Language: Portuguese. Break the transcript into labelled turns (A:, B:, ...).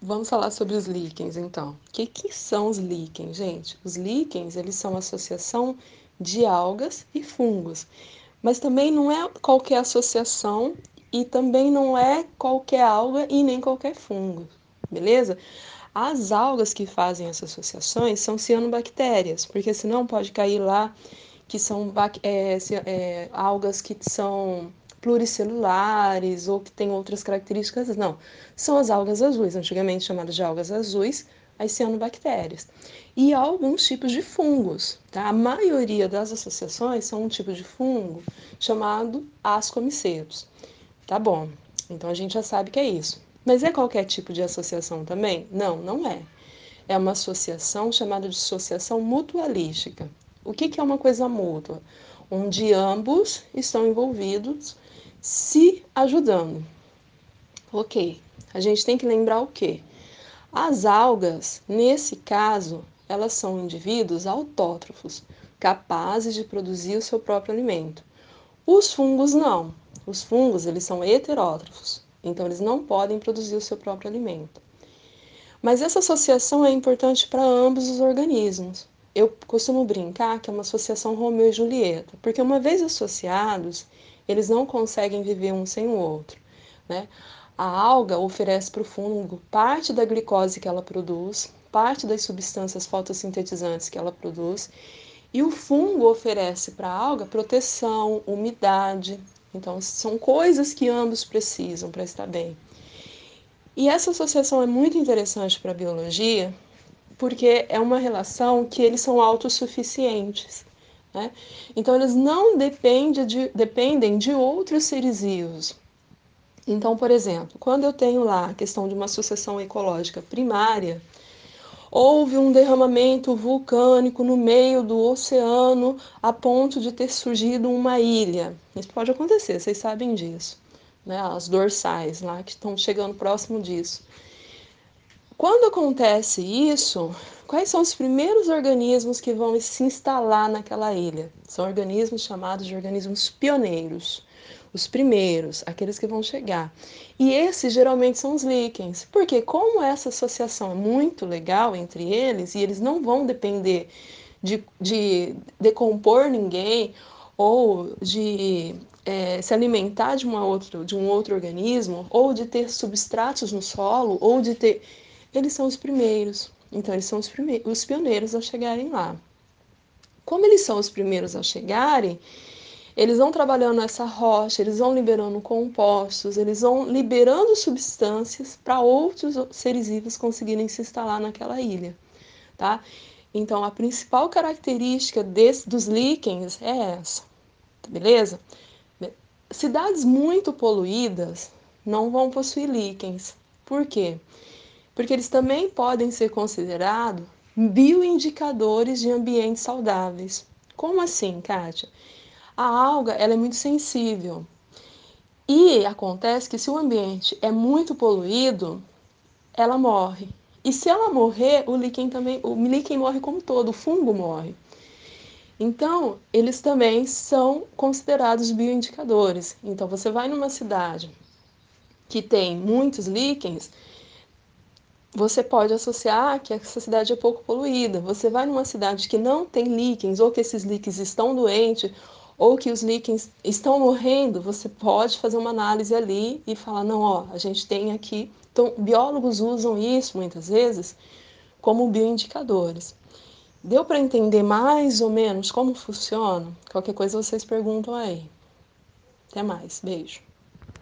A: Vamos falar sobre os líquens, então. O que, que são os líquens, gente? Os líquens, eles são uma associação de algas e fungos. Mas também não é qualquer associação e também não é qualquer alga e nem qualquer fungo, beleza? As algas que fazem essas associações são cianobactérias, porque senão pode cair lá que são é, é, algas que são pluricelulares ou que têm outras características. Não, são as algas azuis, antigamente chamadas de algas azuis, as cianobactérias. E há alguns tipos de fungos. Tá? A maioria das associações são um tipo de fungo chamado ascomicetos. Tá bom, então a gente já sabe que é isso. Mas é qualquer tipo de associação também? Não, não é. É uma associação chamada de associação mutualística. O que, que é uma coisa mútua? Onde ambos estão envolvidos se ajudando. Ok, a gente tem que lembrar o quê? As algas, nesse caso, elas são indivíduos autótrofos, capazes de produzir o seu próprio alimento. Os fungos não. Os fungos, eles são heterótrofos, então eles não podem produzir o seu próprio alimento. Mas essa associação é importante para ambos os organismos. Eu costumo brincar que é uma associação Romeu e Julieta, porque uma vez associados, eles não conseguem viver um sem o outro. Né? A alga oferece para o fungo parte da glicose que ela produz, parte das substâncias fotossintetizantes que ela produz, e o fungo oferece para a alga proteção, umidade. Então, são coisas que ambos precisam para estar bem. E essa associação é muito interessante para a biologia, porque é uma relação que eles são autossuficientes. Né? Então, eles não dependem de, dependem de outros seres vivos. Então, por exemplo, quando eu tenho lá a questão de uma associação ecológica primária, houve um derramamento vulcânico no meio do oceano a ponto de ter surgido uma ilha. Isso pode acontecer, vocês sabem disso. Né? As dorsais lá que estão chegando próximo disso. Quando acontece isso, quais são os primeiros organismos que vão se instalar naquela ilha? São organismos chamados de organismos pioneiros. Os primeiros, aqueles que vão chegar. E esses geralmente são os líquens, porque como essa associação é muito legal entre eles e eles não vão depender de, de decompor ninguém ou de é, se alimentar de, uma outra, de um outro organismo, ou de ter substratos no solo, ou de ter eles são os primeiros. Então, eles são os, primeiros, os pioneiros a chegarem lá. Como eles são os primeiros a chegarem, eles vão trabalhando essa rocha, eles vão liberando compostos, eles vão liberando substâncias para outros seres vivos conseguirem se instalar naquela ilha, tá? Então, a principal característica desse, dos líquens é essa, beleza? Cidades muito poluídas não vão possuir líquens. Por quê? Porque eles também podem ser considerados bioindicadores de ambientes saudáveis. Como assim, Kátia? A alga ela é muito sensível. E acontece que se o ambiente é muito poluído, ela morre. E se ela morrer, o líquen também, o líquen morre como todo, o fungo morre. Então, eles também são considerados bioindicadores. Então, você vai numa cidade que tem muitos líquens, você pode associar que essa cidade é pouco poluída. Você vai numa cidade que não tem líquens, ou que esses líquens estão doentes, ou que os líquens estão morrendo, você pode fazer uma análise ali e falar: não, ó, a gente tem aqui. Então, biólogos usam isso muitas vezes como bioindicadores. Deu para entender mais ou menos como funciona? Qualquer coisa vocês perguntam aí. Até mais. Beijo.